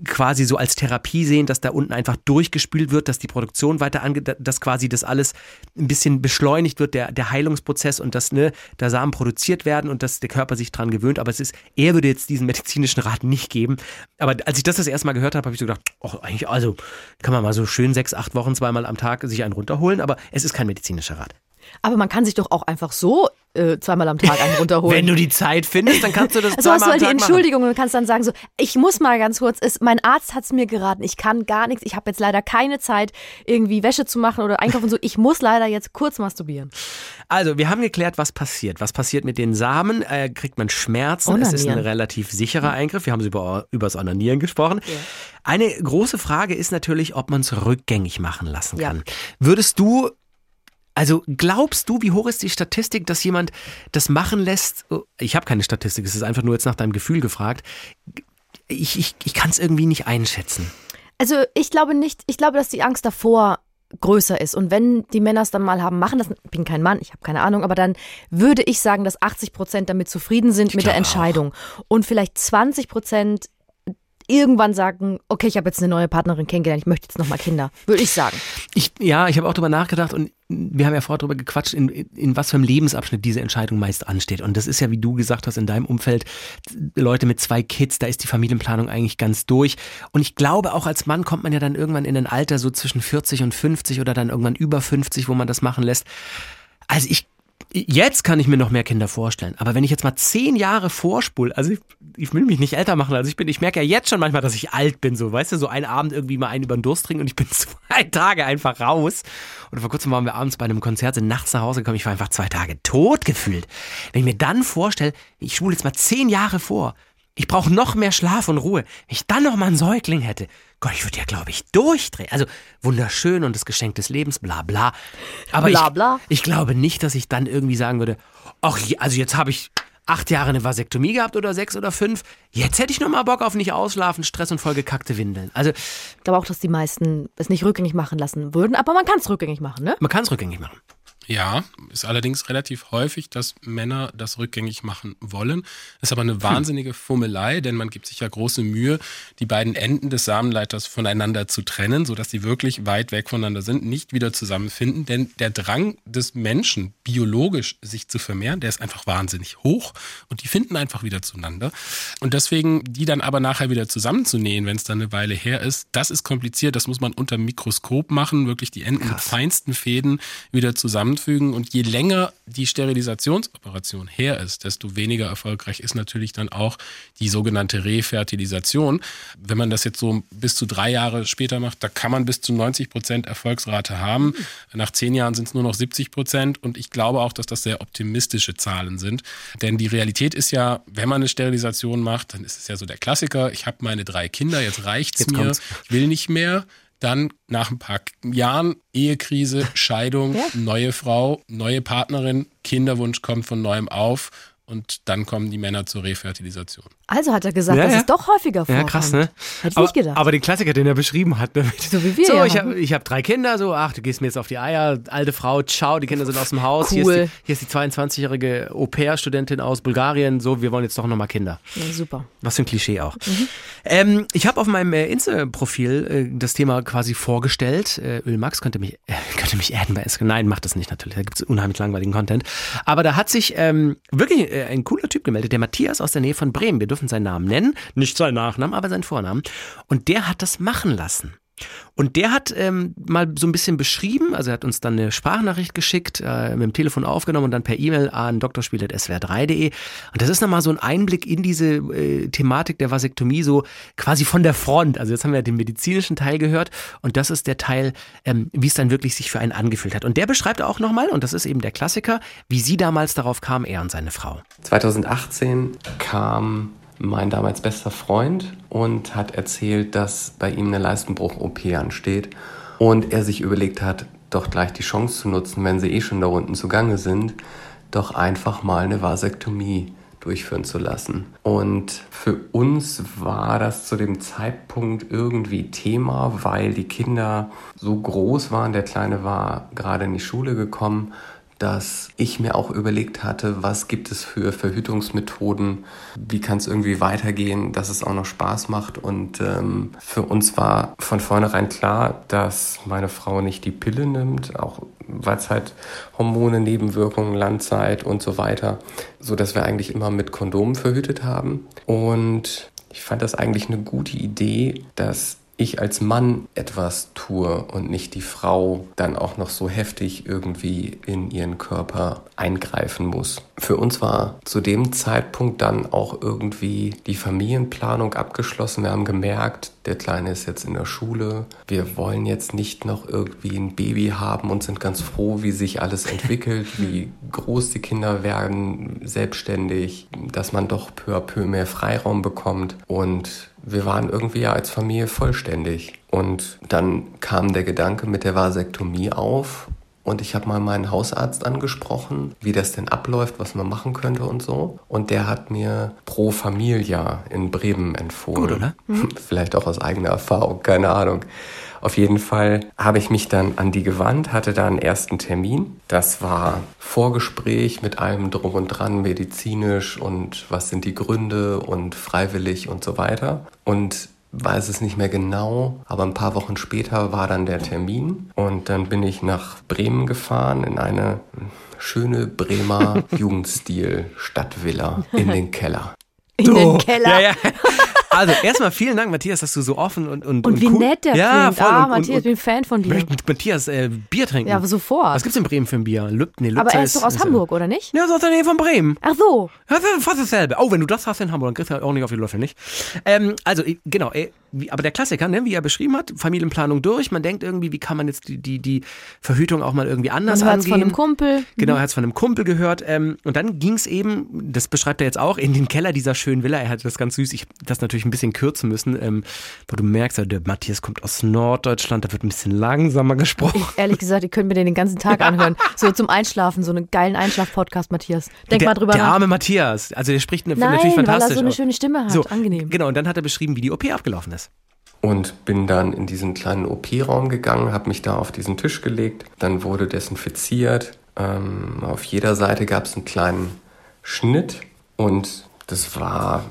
quasi so als Therapie sehen, dass da unten einfach durchgespült wird, dass die Produktion weiter ange, dass quasi das alles ein bisschen beschleunigt wird, der, der Heilungsprozess und dass ne, da Samen produziert werden und dass der Körper sich dran gewöhnt. Aber es ist, er würde jetzt diesen medizinischen Rat nicht geben. Aber als ich das das erste Mal gehört habe, habe ich so gedacht, oh, eigentlich, also kann man mal so schön sechs, acht Wochen zweimal am Tag sich einen runterholen, aber es ist kein medizinischer Rat. Aber man kann sich doch auch einfach so äh, zweimal am Tag einen runterholen. Wenn du die Zeit findest, dann kannst du das Also hast du halt die Tag machen. Entschuldigung und kannst dann sagen so, ich muss mal ganz kurz, es, mein Arzt hat es mir geraten, ich kann gar nichts, ich habe jetzt leider keine Zeit, irgendwie Wäsche zu machen oder einkaufen und so, ich muss leider jetzt kurz masturbieren. Also, wir haben geklärt, was passiert. Was passiert mit den Samen? Äh, kriegt man Schmerzen? Es ist ein Onanieren. relativ sicherer Eingriff. Wir haben über, über das Onanieren gesprochen. Eine große Frage ist natürlich, ob man es rückgängig machen lassen Ja. kann. Würdest du, also glaubst du, wie hoch ist die Statistik, dass jemand das machen lässt? Oh, Ich habe keine Statistik, es ist einfach nur jetzt nach deinem Gefühl gefragt. Ich, ich, ich kann es irgendwie nicht einschätzen. Also ich glaube nicht, ich glaube, dass die Angst davor größer ist. Und wenn die Männer es dann mal haben machen, das ich bin kein Mann, ich habe keine Ahnung, aber dann würde ich sagen, dass 80 Prozent damit zufrieden sind mit der glaube auch. Entscheidung. Und vielleicht 20 Prozent irgendwann sagen, okay, ich habe jetzt eine neue Partnerin kennengelernt, ich möchte jetzt nochmal Kinder. Würde ich sagen. Ich, ja, ich habe auch drüber nachgedacht und wir haben ja vorher drüber gequatscht, in, in was für einem Lebensabschnitt diese Entscheidung meist ansteht. Und das ist ja, wie du gesagt hast, in deinem Umfeld, Leute mit zwei Kids, da ist die Familienplanung eigentlich ganz durch. Und ich glaube, auch als Mann kommt man ja dann irgendwann in ein Alter so zwischen 40 und 50 oder dann irgendwann über 50, wo man das machen lässt. Also ich Jetzt kann ich mir noch mehr Kinder vorstellen. Aber wenn ich jetzt mal zehn Jahre vorspule, also ich, ich will mich nicht älter machen, als ich bin. Ich merke ja jetzt schon manchmal, dass ich alt bin, so, weißt du, so einen Abend irgendwie mal einen über den Durst trinken und ich bin zwei Tage einfach raus. Und vor kurzem waren wir abends bei einem Konzert, sind nachts nach Hause gekommen, ich war einfach zwei Tage tot gefühlt. Wenn ich mir dann vorstelle, ich spule jetzt mal zehn Jahre vor, ich brauche noch mehr Schlaf und Ruhe. Wenn ich dann noch mal einen Säugling hätte, Gott, ich würde ja, glaube ich, durchdrehen. Also wunderschön und das Geschenk des Lebens, bla bla. Aber Bla, ich, bla. ich glaube nicht, dass ich dann irgendwie sagen würde, ach, also jetzt habe ich acht Jahre eine Vasektomie gehabt oder sechs oder fünf. Jetzt hätte ich noch mal Bock auf nicht ausschlafen, Stress und vollgekackte Windeln. Also Ich glaube auch, dass die meisten es nicht rückgängig machen lassen würden, aber man kann es rückgängig machen, ne? man kann es rückgängig machen. Ja, ist allerdings relativ häufig, dass Männer das rückgängig machen wollen. Ist aber eine wahnsinnige Fummelei, denn man gibt sich ja große Mühe, die beiden Enden des Samenleiters voneinander zu trennen, sodass die wirklich weit weg voneinander sind, nicht wieder zusammenfinden. Denn der Drang des Menschen, biologisch sich zu vermehren, der ist einfach wahnsinnig hoch und die finden einfach wieder zueinander. Und deswegen die dann aber nachher wieder zusammenzunähen, wenn es dann eine Weile her ist, das ist kompliziert. Das muss man unter Mikroskop machen, wirklich die Enden mit feinsten Fäden wieder zusammenfügen. Und je länger die Sterilisationsoperation her ist, desto weniger erfolgreich ist natürlich dann auch die sogenannte Refertilisation. Wenn man das jetzt so bis zu drei Jahre später macht, da kann man bis zu 90 Prozent Erfolgsrate haben. Nach zehn Jahren sind es nur noch 70 Prozent. Und ich glaube auch, dass das sehr optimistische Zahlen sind. Denn die Realität ist ja, wenn man eine Sterilisation macht, dann ist es ja so der Klassiker. Ich habe meine drei Kinder, jetzt reicht's Jetzt mir. kommt's. Ich will nicht mehr. Dann nach ein paar Jahren Ehekrise, Scheidung, Ja. neue Frau, neue Partnerin, Kinderwunsch kommt von neuem auf und dann kommen die Männer zur Refertilisation. Also hat er gesagt, Ja, dass ja. es doch häufiger vorkommt. Ja, krass, ne? Hätte ich aber, nicht gedacht. aber den Klassiker, den er beschrieben hat. Ne? So wie wir, So, ja. ich habe ich hab drei Kinder, so, ach, du gehst mir jetzt auf die Eier, alte Frau, ciao, die Kinder sind aus dem Haus. Hier, Cool. ist die, hier ist die 22-jährige Au-pair-Studentin aus Bulgarien, so, wir wollen jetzt doch nochmal Kinder. ja, super. Was für ein Klischee auch. Mhm. Ähm, ich habe auf meinem äh, Insta-Profil äh, das Thema quasi vorgestellt. Äh, Ölmax könnte mich, äh, könnte mich adden bei Instagram. Nein, macht das nicht natürlich. Da gibt es unheimlich langweiligen Content. Aber da hat sich ähm, wirklich äh, ein cooler Typ gemeldet, der Matthias aus der Nähe von Bremen. Wir dürfen seinen Namen nennen. Nicht seinen Nachnamen, aber seinen Vornamen. Und der hat das machen lassen. Und der hat ähm, mal so ein bisschen beschrieben, also er hat uns dann eine Sprachnachricht geschickt, äh, mit dem Telefon aufgenommen und dann per E-Mail an drspiel.swr3.de. Und das ist nochmal so ein Einblick in diese äh, Thematik der Vasektomie, so quasi von der Front. Also jetzt haben wir den medizinischen Teil gehört und das ist der Teil, ähm, wie es dann wirklich sich für einen angefühlt hat. Und der beschreibt auch nochmal, und das ist eben der Klassiker, wie sie damals darauf kam, er und seine Frau. 2018 kam mein damals bester Freund und hat erzählt, dass bei ihm eine Leistenbruch-OP ansteht und er sich überlegt hat, doch gleich die Chance zu nutzen, wenn sie eh schon da unten zugange sind, doch einfach mal eine Vasektomie durchführen zu lassen. Und für uns war das zu dem Zeitpunkt irgendwie Thema, weil die Kinder so groß waren. Der Kleine war gerade in die Schule gekommen dass ich mir auch überlegt hatte, was gibt es für Verhütungsmethoden, wie kann es irgendwie weitergehen, dass es auch noch Spaß macht. Und ähm, für uns war von vornherein klar, dass meine Frau nicht die Pille nimmt, auch weil es halt Hormone, Nebenwirkungen, Landzeit und so weiter, so dass wir eigentlich immer mit Kondomen verhütet haben. Und ich fand das eigentlich eine gute Idee, dass ich als Mann etwas tue und nicht die Frau dann auch noch so heftig irgendwie in ihren Körper eingreifen muss. Für uns war zu dem Zeitpunkt dann auch irgendwie die Familienplanung abgeschlossen. Wir haben gemerkt, der Kleine ist jetzt in der Schule. Wir wollen jetzt nicht noch irgendwie ein Baby haben und sind ganz froh, wie sich alles entwickelt, wie groß die Kinder werden, selbstständig, dass man doch peu à peu mehr Freiraum bekommt und wir waren irgendwie ja als Familie vollständig. Und dann kam der Gedanke mit der Vasektomie auf. Und ich habe mal meinen Hausarzt angesprochen, wie das denn abläuft, was man machen könnte und so. Und der hat mir Pro Familia in Bremen empfohlen. Gut, oder? Vielleicht auch aus eigener Erfahrung, keine Ahnung. Auf jeden Fall habe ich mich dann an die gewandt, hatte da einen ersten Termin. Das war Vorgespräch mit allem drum und dran, medizinisch und was sind die Gründe und freiwillig und so weiter. Und weiß es nicht mehr genau, aber ein paar Wochen später war dann der Termin und dann bin ich nach Bremen gefahren in eine schöne Bremer Jugendstil-Stadtvilla in den Keller. In den Keller. Ja, ja. Also erstmal vielen Dank, Matthias, dass du so offen und und Und wie cool. nett der ja, klingt. Voll, ah, und, Matthias, ich und, bin ein Fan von und dir. möchte mit Matthias äh, Bier trinken. Ja, aber sofort. Was gibt's in Bremen für ein Bier? Lüb, nee, Aber Lübzer er ist doch aus ist, Hamburg, oder nicht? Ja, so aus der Nähe von Bremen. Ach so. Ja, das ist fast dasselbe. Oh, wenn du das hast in Hamburg, dann kriegst du auch nicht auf die Löffel, nicht? Ähm, also, genau, ey, wie, aber der Klassiker, ne, wie er beschrieben hat, Familienplanung durch, man denkt irgendwie, wie kann man jetzt die, die, die Verhütung auch mal irgendwie anders Man angehen. von einem Kumpel. Genau, er hat es von einem Kumpel gehört. Ähm, und dann ging es eben, das beschreibt er jetzt auch, in den Keller dieser schönen Villa. Er hatte das ganz süß. Ich hab das natürlich ein bisschen kürzen müssen, ähm, weil du merkst, der Matthias kommt aus Norddeutschland, da wird ein bisschen langsamer gesprochen. Ich, ehrlich gesagt, ihr könnt mir den den ganzen Tag anhören. So zum Einschlafen, so einen geilen Einschlaf-Podcast, Matthias. Denk der, mal drüber der nach. arme Matthias, also der spricht ne, Nein, natürlich weil er fantastisch. so eine schöne Stimme hat. Angenehm. Genau, und dann hat er beschrieben, wie die OP abgelaufen ist. Und bin dann in diesen kleinen OP-Raum gegangen, habe mich da auf diesen Tisch gelegt, dann wurde desinfiziert. Ähm, auf jeder Seite gab es einen kleinen Schnitt und das war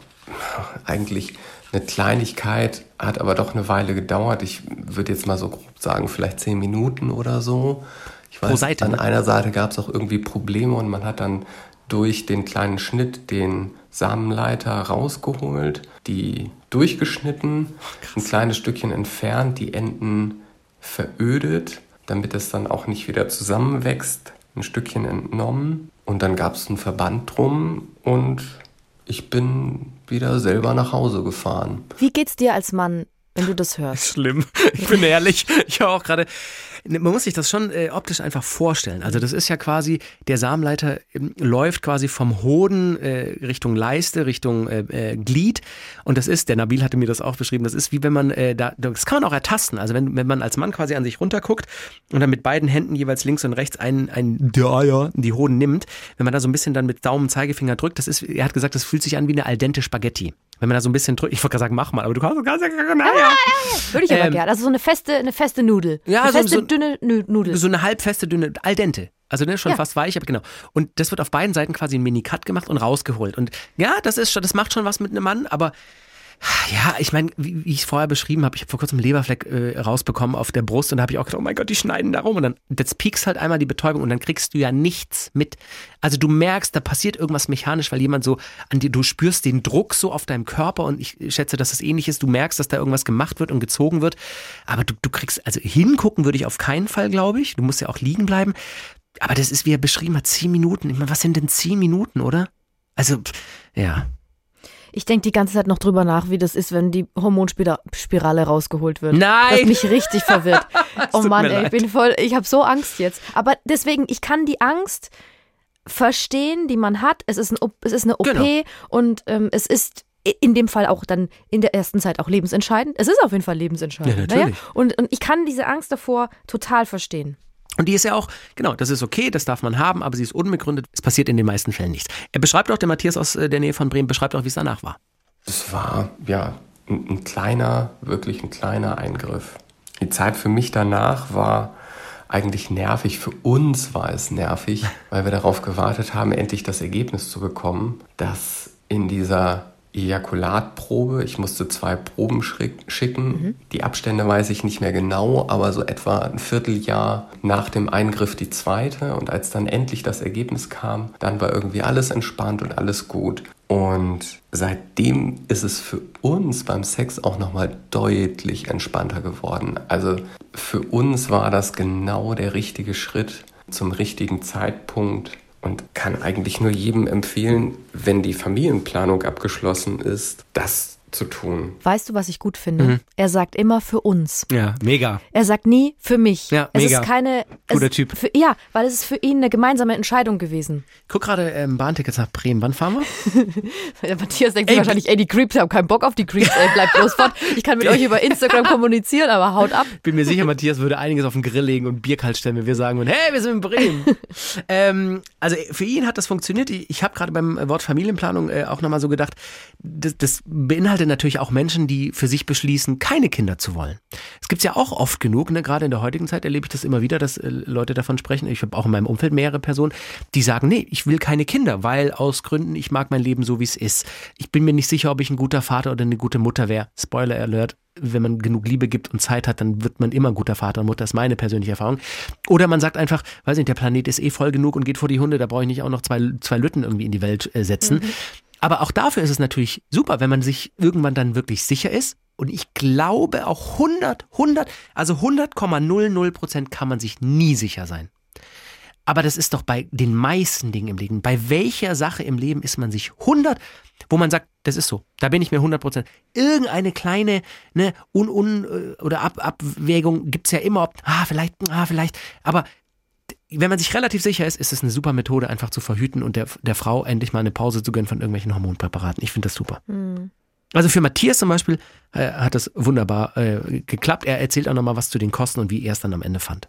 eigentlich eine Kleinigkeit, hat aber doch eine Weile gedauert. Ich würde jetzt mal so grob sagen, vielleicht zehn Minuten oder so. Ich weiß, Seite, an ne? einer Seite gab es auch irgendwie Probleme und man hat dann durch den kleinen Schnitt den Samenleiter rausgeholt, die durchgeschnitten, ein kleines Stückchen entfernt, die Enden verödet, damit es dann auch nicht wieder zusammenwächst, ein Stückchen entnommen und dann gab es einen Verband drum und ich bin wieder selber nach Hause gefahren. Wie geht's dir als Mann, wenn du das hörst? Schlimm. Ich bin ehrlich. Ich habe auch gerade. Man muss sich das schon äh, optisch einfach vorstellen. Also das ist ja quasi, der Samenleiter ähm, läuft quasi vom Hoden äh, Richtung Leiste, Richtung äh, äh, Glied. Und das ist, der Nabil hatte mir das auch beschrieben, das ist wie wenn man, äh, da, das kann man auch ertasten. Also wenn, wenn man als Mann quasi an sich runterguckt und dann mit beiden Händen jeweils links und rechts ein, ein ja, die Hoden nimmt, wenn man da so ein bisschen dann mit Daumen, Zeigefinger drückt, das ist, er hat gesagt, das fühlt sich an wie eine al dente Spaghetti. Wenn man da so ein bisschen drückt, ich wollte gerade sagen, mach mal, aber du kannst, kannst ja, naja. Würde ich aber Ähm, gerne. Also so eine feste, eine feste Nudel. Ja, eine so- feste, so- dünne Nudel. So eine halbfeste, dünne, al dente. Also ne, schon Ja. fast weich, aber genau. Und das wird auf beiden Seiten quasi ein Mini-Cut gemacht und rausgeholt. Und ja, das ist schon, das macht schon was mit einem Mann, aber ja, ich meine, wie, wie ich es vorher beschrieben habe, ich habe vor kurzem einen Leberfleck äh, rausbekommen auf der Brust und da habe ich auch gedacht, oh mein Gott, die schneiden da rum. Und dann das piekst halt einmal die Betäubung und dann kriegst du ja nichts mit. Also du merkst, da passiert irgendwas mechanisch, weil jemand so an dir, du spürst den Druck so auf deinem Körper und ich schätze, dass es ähnlich ist. Du merkst, dass da irgendwas gemacht wird und gezogen wird. Aber du, du kriegst, also hingucken würde ich auf keinen Fall, glaube ich. Du musst ja auch liegen bleiben. Aber das ist, wie er beschrieben hat, zehn Minuten. Ich meine, was sind denn zehn Minuten, oder? Also, ja. Ich denke die ganze Zeit noch drüber nach, wie das ist, wenn die Hormonspirale rausgeholt wird. Nein! Das mich richtig verwirrt. oh Mann, ey, ich bin voll, ich habe so Angst jetzt. Aber deswegen, ich kann die Angst verstehen, die man hat. Es ist, ein, es ist eine OP Genau. und ähm, es ist in dem Fall auch dann in der ersten Zeit auch lebensentscheidend. Es ist auf jeden Fall lebensentscheidend. Ja, natürlich. Und, und ich kann diese Angst davor total verstehen. Und die ist ja auch, genau, das ist okay, das darf man haben, aber sie ist unbegründet. Es passiert in den meisten Fällen nichts. Er beschreibt auch, der Matthias aus äh, der Nähe von Bremen, beschreibt auch, wie es danach war. Es war ja ein, ein kleiner, wirklich ein kleiner Eingriff. Die Zeit für mich danach war eigentlich nervig. Für uns war es nervig, weil wir darauf gewartet haben, endlich das Ergebnis zu bekommen, dass in dieser Ejakulatprobe, ich musste zwei Proben schicken, die Abstände weiß ich nicht mehr genau, aber so etwa ein Vierteljahr nach dem Eingriff die zweite und als dann endlich das Ergebnis kam, dann war irgendwie alles entspannt und alles gut. Und seitdem ist es für uns beim Sex auch nochmal deutlich entspannter geworden. Also für uns war das genau der richtige Schritt zum richtigen Zeitpunkt und kann eigentlich nur jedem empfehlen, wenn die Familienplanung abgeschlossen ist, das zu tun. Weißt du, was ich gut finde? Mhm. Er sagt immer für uns. Ja, mega. Er sagt nie für mich. Ja, es mega. ist keine. Guter es, Typ. Für, ja, weil es ist für ihn eine gemeinsame Entscheidung gewesen. Guck gerade ähm, Bahntickets nach Bremen. Wann fahren wir? Der Matthias denkt Ey, sich wahrscheinlich, ey, die Creeps haben keinen Bock auf die Creeps, ey, bleibt bloß fort. Ich kann mit euch über Instagram kommunizieren, aber haut ab. Bin mir sicher, Matthias würde einiges auf den Grill legen und Bier kalt stellen, wenn wir sagen würden, hey, wir sind in Bremen. ähm, also für ihn hat das funktioniert. Ich, ich habe gerade beim Wort Familienplanung äh, auch nochmal so gedacht, das, das beinhaltet natürlich auch Menschen, die für sich beschließen, keine Kinder zu wollen. Es gibt's ja auch oft genug, ne? gerade in der heutigen Zeit erlebe ich das immer wieder, dass äh, Leute davon sprechen. Ich habe auch in meinem Umfeld mehrere Personen, die sagen, nee, ich will keine Kinder, weil aus Gründen, ich mag mein Leben so, wie es ist. Ich bin mir nicht sicher, ob ich ein guter Vater oder eine gute Mutter wäre. Spoiler Alert, wenn man genug Liebe gibt und Zeit hat, dann wird man immer guter Vater und Mutter, ist meine persönliche Erfahrung. Oder man sagt einfach, weiß nicht, der Planet ist eh voll genug und geht vor die Hunde, da brauche ich nicht auch noch zwei, zwei Lütten irgendwie in die Welt äh, setzen. Aber auch dafür ist es natürlich super, wenn man sich irgendwann dann wirklich sicher ist. Und ich glaube auch 100, 100, also 100,00 Prozent kann man sich nie sicher sein. Aber das ist doch bei den meisten Dingen im Leben. Bei welcher Sache im Leben ist man sich 100, wo man sagt, das ist so, da bin ich mir 100 Prozent. Irgendeine kleine ne, Un, Un äh, oder Ab, Abwägung gibt's ja immer, ob, ah, vielleicht, ah, vielleicht. Aber wenn man sich relativ sicher ist, ist es eine super Methode, einfach zu verhüten und der, der Frau endlich mal eine Pause zu gönnen von irgendwelchen Hormonpräparaten. Ich finde das super. Also für Matthias zum Beispiel äh, hat das wunderbar äh, geklappt. Er erzählt auch nochmal was zu den Kosten und wie er es dann am Ende fand.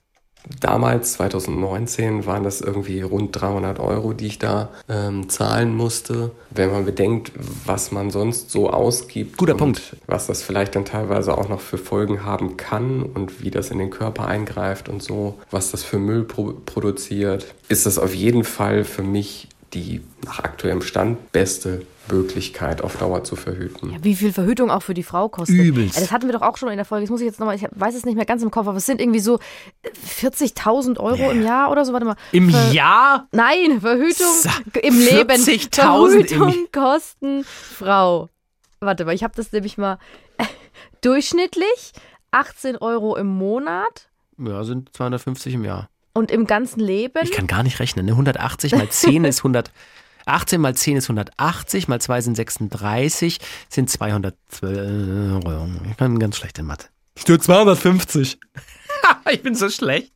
Damals, 2019, waren das irgendwie rund 300 Euro, die ich da ähm, zahlen musste. Wenn man bedenkt, was man sonst so ausgibt. Guter Punkt. Was das vielleicht dann teilweise auch noch für Folgen haben kann und wie das in den Körper eingreift und so, was das für Müll pro produziert, ist das auf jeden Fall für mich die nach aktuellem Stand beste Möglichkeit, auf Dauer zu verhüten. Ja, wie viel Verhütung auch für die Frau kostet. Übelst. Das hatten wir doch auch schon in der Folge. Das muss ich jetzt nochmal, ich weiß es nicht mehr ganz im Kopf, aber es sind irgendwie so äh, 40.000 Euro im Jahr oder so. Warte mal. Im Ver- Jahr? Nein, Verhütung Sa- im Leben. 40.000 im Verhütung Jahr. kosten Frau. Warte mal, ich habe das nämlich mal durchschnittlich 18 Euro im Monat Ja, sind 250 im Jahr. und im ganzen Leben. Ich kann gar nicht rechnen. Ne? 180 mal 10 ist 100. 18 mal 10 ist 180, mal 2 sind 36, sind 212. Ich bin ganz schlecht in Mathe. Ich tue 250. ich bin so schlecht.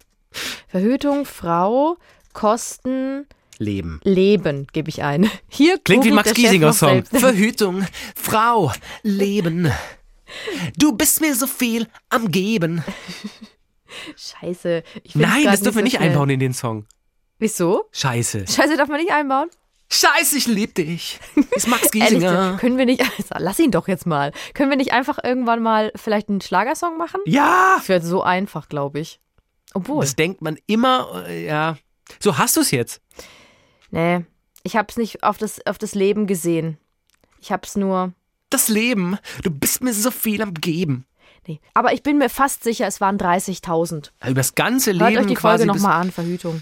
Verhütung, Frau, Kosten, Leben. Leben, gebe ich ein. Hier Klingt wie ein Max Giesinger Song. Verhütung, Frau, Leben. Du bist mir so viel am Geben. Scheiße. Nein, das dürfen wir so nicht einbauen in den Song. Wieso? Scheiße. Scheiße, darf man nicht einbauen? Scheiße, ich lieb dich. Ist Max Ehrlich, Giesinger. können wir nicht, also, lass ihn doch jetzt mal. Können wir nicht einfach irgendwann mal vielleicht einen Schlagersong machen? Ja, Das wäre so einfach, glaube ich. Obwohl. das denkt man immer, äh, ja. So hast du es jetzt. nee, ich habe es nicht auf das, auf das Leben gesehen. Ich habe es nur. Das Leben, du bist mir so viel am Geben. Nee. Aber ich bin mir fast sicher, es waren 30.000. Über das ganze Hört Leben euch die quasi. Folge nochmal an, Verhütung.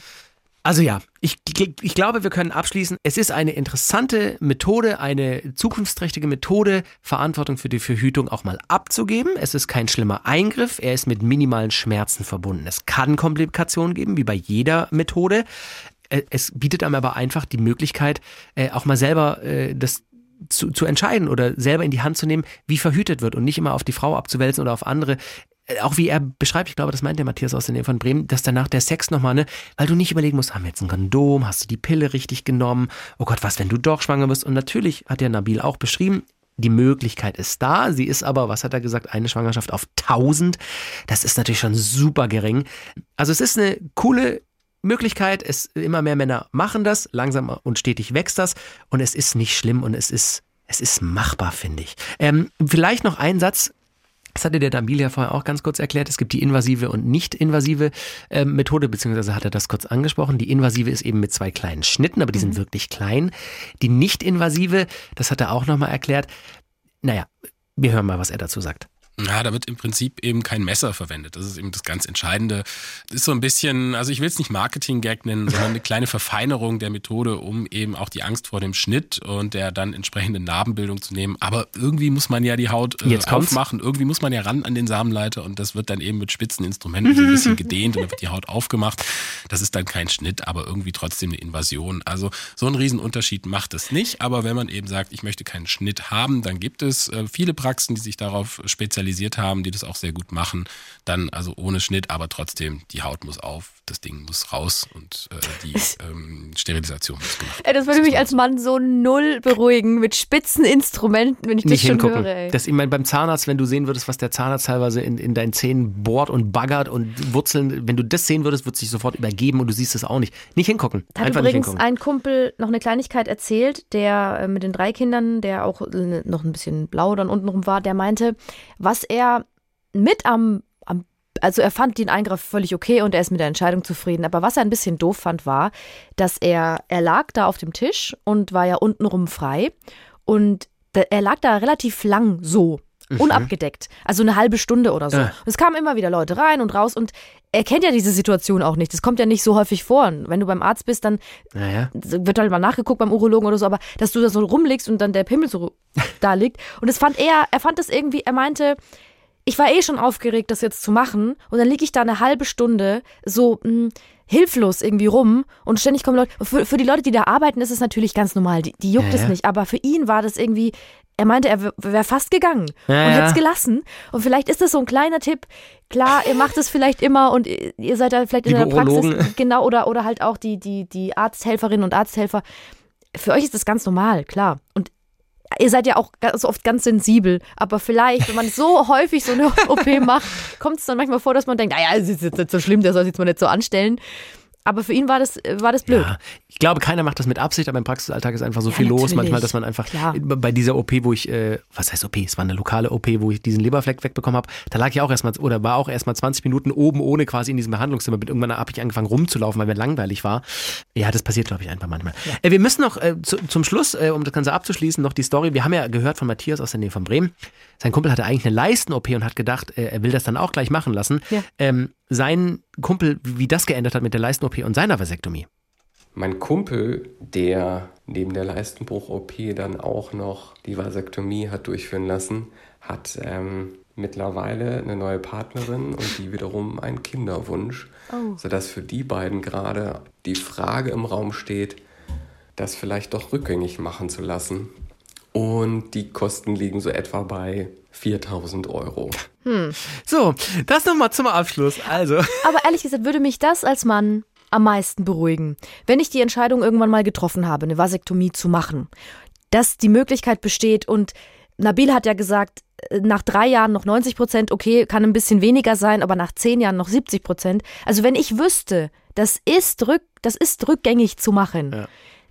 Also ja, ich, ich glaube, wir können abschließen. Es ist eine interessante Methode, eine zukunftsträchtige Methode, Verantwortung für die Verhütung auch mal abzugeben. Es ist kein schlimmer Eingriff, er ist mit minimalen Schmerzen verbunden. Es kann Komplikationen geben, wie bei jeder Methode. Äh, Es bietet einem aber einfach die Möglichkeit, äh, auch mal selber äh, das zu, zu entscheiden oder selber in die Hand zu nehmen, wie verhütet wird und nicht immer auf die Frau abzuwälzen oder auf andere. Äh, Auch wie er beschreibt, ich glaube, das meint der Matthias aus der Nähe von Bremen, dass danach der Sex nochmal, ne, weil du nicht überlegen musst, haben wir jetzt ein Kondom, hast du die Pille richtig genommen, oh Gott, was, wenn du doch schwanger wirst? Und natürlich hat der Nabil auch beschrieben, die Möglichkeit ist da, sie ist aber, was hat er gesagt, eine Schwangerschaft auf 1000. Das ist natürlich schon super gering. Also es ist eine coole Möglichkeit, es immer mehr Männer machen das, langsam und stetig wächst das und es ist nicht schlimm und es ist es ist machbar, finde ich. Ähm, vielleicht noch ein Satz. Das hatte der Nabil ja vorher auch ganz kurz erklärt. Es gibt die invasive und nicht invasive ähm, Methode, beziehungsweise hat er das kurz angesprochen. Die invasive ist eben mit zwei kleinen Schnitten, aber die sind wirklich klein. Die nicht invasive, das hat er auch nochmal erklärt. Naja, wir hören mal, was er dazu sagt. Ja, da wird im Prinzip eben kein Messer verwendet. Das ist eben das ganz Entscheidende. Ist so ein bisschen, also ich will es nicht Marketing-Gag nennen, sondern eine kleine Verfeinerung der Methode, um eben auch die Angst vor dem Schnitt und der dann entsprechenden Narbenbildung zu nehmen. Aber irgendwie muss man ja die Haut äh, Jetzt aufmachen, irgendwie muss man ja ran an den Samenleiter und das wird dann eben mit spitzen Instrumenten so ein bisschen gedehnt und dann wird die Haut aufgemacht. Das ist dann kein Schnitt, aber irgendwie trotzdem eine Invasion. Also so einen Riesenunterschied macht es nicht. Aber wenn man eben sagt, ich möchte keinen Schnitt haben, dann gibt es äh, viele Praxen, die sich darauf spezialisiert haben, die das auch sehr gut machen. Dann also ohne Schnitt, aber trotzdem, die Haut muss auf, das Ding muss raus und äh, die ähm, Sterilisation muss gemacht Ey, das würde mich als Mann so null beruhigen mit spitzen Instrumenten, wenn ich das nicht schon hingucken. höre. Ey. Das, ich meine, beim Zahnarzt, wenn du sehen würdest, was der Zahnarzt teilweise in, in deinen Zähnen bohrt und baggert und Wurzeln, wenn du das sehen würdest, würdest du dich sofort übergeben und du siehst es auch nicht. Nicht hingucken. Hat Einfach nicht übrigens hingucken. ein Kumpel noch eine Kleinigkeit erzählt, der äh, mit den drei Kindern, der auch äh, noch ein bisschen blau dann untenrum war, der meinte, was er mit am, am also er fand den Eingriff völlig okay und er ist mit der Entscheidung zufrieden. Aber was er ein bisschen doof fand, war, dass er, er lag da auf dem Tisch und war ja untenrum frei. Und er lag da relativ lang so, unabgedeckt. Also eine halbe Stunde oder so. Äh. Und es kamen immer wieder Leute rein und raus und er kennt ja diese Situation auch nicht. Das kommt ja nicht so häufig vor. Und wenn du beim Arzt bist, dann Naja. wird halt mal nachgeguckt beim Urologen oder so, aber dass du da so rumlegst und dann der Pimmel so da liegt. Und das fand er, er fand das irgendwie, er meinte, ich war eh schon aufgeregt, das jetzt zu machen. Und dann liege ich da eine halbe Stunde so mh, hilflos irgendwie rum und ständig kommen Leute. Für, für die Leute, die da arbeiten, ist es natürlich ganz normal. Die, die juckt Ja, es ja. nicht. Aber für ihn war das irgendwie, er meinte, er wäre fast gegangen Ja, und ja. hätte es gelassen. Und vielleicht ist das so ein kleiner Tipp. Klar, ihr macht es vielleicht immer und ihr seid da vielleicht in Liebe der Praxis. Genau, oder, oder halt auch die, die, die Arzthelferinnen und Arzthelfer. Für euch ist das ganz normal, klar. Und ihr seid ja auch ganz oft ganz sensibel. Aber vielleicht, wenn man so häufig so eine OP macht, kommt es dann manchmal vor, dass man denkt, naja, es ist jetzt nicht so schlimm, der soll sich jetzt mal nicht so anstellen. Aber für ihn war das, äh, war das blöd. Ja, ich glaube, keiner macht das mit Absicht, aber im Praxisalltag ist einfach so Ja, viel los natürlich. manchmal, dass man einfach Klar. bei dieser OP, wo ich, äh, was heißt OP? Es war eine lokale OP, wo ich diesen Leberfleck wegbekommen habe. Da lag ich auch erstmal, oder war auch erstmal 20 Minuten oben ohne quasi in diesem Behandlungszimmer. Mit irgendwann habe ich angefangen rumzulaufen, weil mir langweilig war. Ja, das passiert, glaube ich, einfach manchmal. Äh, wir müssen noch äh, zu, zum Schluss, äh, um das Ganze abzuschließen, noch die Story. Wir haben ja gehört von Matthias aus der Nähe von Bremen. Sein Kumpel hatte eigentlich eine Leisten-OP und hat gedacht, äh, er will das dann auch gleich machen lassen. Ja. Ähm, sein Kumpel, wie das geändert hat mit der Leisten-OP und seiner Vasektomie. Mein Kumpel, der neben der Leistenbruch-OP dann auch noch die Vasektomie hat durchführen lassen, hat ähm, mittlerweile eine neue Partnerin und die wiederum einen Kinderwunsch, sodass für die beiden gerade die Frage im Raum steht, das vielleicht doch rückgängig machen zu lassen. Und die Kosten liegen so etwa bei 4000 Euro. So, das nochmal zum Abschluss. Also, Aber ehrlich gesagt würde mich das als Mann am meisten beruhigen, wenn ich die Entscheidung irgendwann mal getroffen habe, eine Vasektomie zu machen, dass die Möglichkeit besteht und Nabil hat ja gesagt, äh, nach drei Jahren noch 90 Prozent, okay, kann ein bisschen weniger sein, aber nach zehn Jahren noch 70 Prozent. Also wenn ich wüsste, das ist, rück, das ist rückgängig zu machen,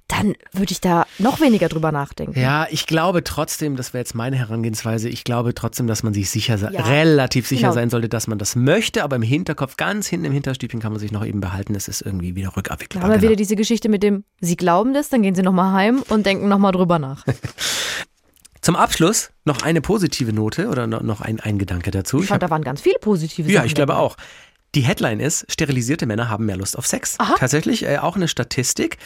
dann würde ich da noch weniger drüber nachdenken. ja, ich glaube trotzdem, das wäre jetzt meine Herangehensweise, ich glaube trotzdem, dass man sich sicher, Ja. relativ sicher Genau. sein sollte, dass man das möchte, aber im Hinterkopf, ganz hinten im Hinterstübchen kann man sich noch eben behalten, es ist irgendwie wieder Da rückabwickelbar. haben wir Genau. wieder diese Geschichte mit dem, sie glauben das, dann gehen sie nochmal heim und denken nochmal drüber nach. Zum Abschluss noch eine positive Note oder no- noch ein, ein Gedanke dazu. Ich Ich fand, hab, da waren ganz viele positive ja, Sachen ich glaube dabei. auch. Die Headline ist, sterilisierte Männer haben mehr Lust auf Sex. Tatsächlich äh, auch eine Statistik.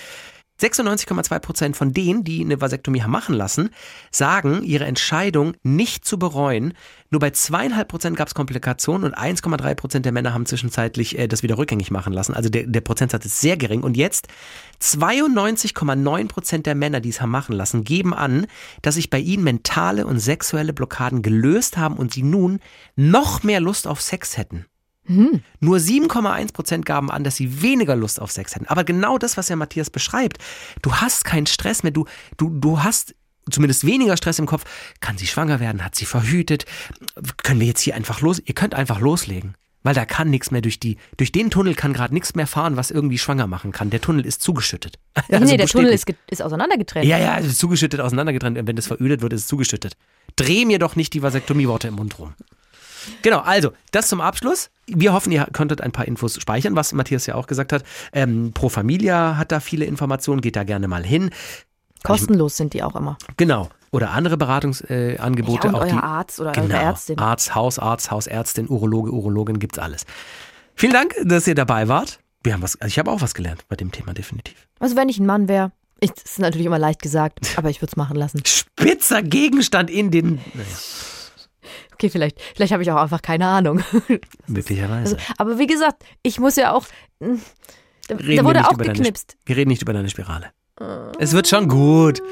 96,2 Prozent von denen, die eine Vasektomie haben machen lassen, sagen, ihre Entscheidung nicht zu bereuen. Nur bei zweieinhalb Prozent gab es Komplikationen und 1,3 Prozent der Männer haben zwischenzeitlich äh, das wieder rückgängig machen lassen. Also der, der Prozentsatz ist sehr gering. Und jetzt 92,9 Prozent der Männer, die es haben machen lassen, geben an, dass sich bei ihnen mentale und sexuelle Blockaden gelöst haben und sie nun noch mehr Lust auf Sex hätten. Nur 7,1 Prozent gaben an, dass sie weniger Lust auf Sex hätten. Aber genau das, was ja Matthias beschreibt, du hast keinen Stress mehr, du, du, du hast zumindest weniger Stress im Kopf. Kann sie schwanger werden? Hat sie verhütet? Können wir jetzt hier einfach los? Ihr könnt einfach loslegen. Weil da kann nichts mehr durch die, durch den Tunnel kann gerade nichts mehr fahren, was irgendwie schwanger machen kann. Der Tunnel ist zugeschüttet. nee, Also nee, der Tunnel ist, ist auseinandergetrennt. Ja, ja, ist zugeschüttet, auseinandergetrennt. Und wenn das verödet wird, ist es zugeschüttet. Dreh mir doch nicht die Vasektomie-Worte im Mund rum. Genau, also, das zum Abschluss. Wir hoffen, ihr konntet ein paar Infos speichern, was Matthias ja auch gesagt hat. Ähm, Pro Familia hat da viele Informationen, geht da gerne mal hin. Kostenlos sind die auch immer. Genau. Oder andere Beratungsangebote. Äh, Ja, auch euer die, Arzt oder genau, eure Ärztin. Arzt, Hausarzt, Hausärztin, Urologe, Urologin, gibt's alles. Vielen Dank, dass ihr dabei wart. Wir haben was, also ich habe auch was gelernt bei dem Thema, definitiv. Also wenn ich ein Mann wäre, ich- das ist natürlich immer leicht gesagt, aber ich würde es machen lassen. Spitzer Gegenstand in den. Naja, Okay, vielleicht, vielleicht habe ich auch einfach keine Ahnung. möglicherweise. Also, aber wie gesagt, ich muss ja auch. mh, Da, Reden da wurde auch über deine geknipst. Wir reden nicht über deine Spirale. Es wird schon gut.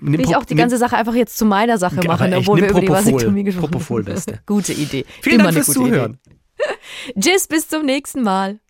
Nimm Will ich auch die ganze Sache einfach jetzt zu meiner Sache machen, obwohl wir über die Propofol. Vasektomie gesprochen Propofol, haben. Beste. Gute Idee. Vielen Immer Dank fürs Zuhören. Idee. Tschüss, bis zum nächsten Mal.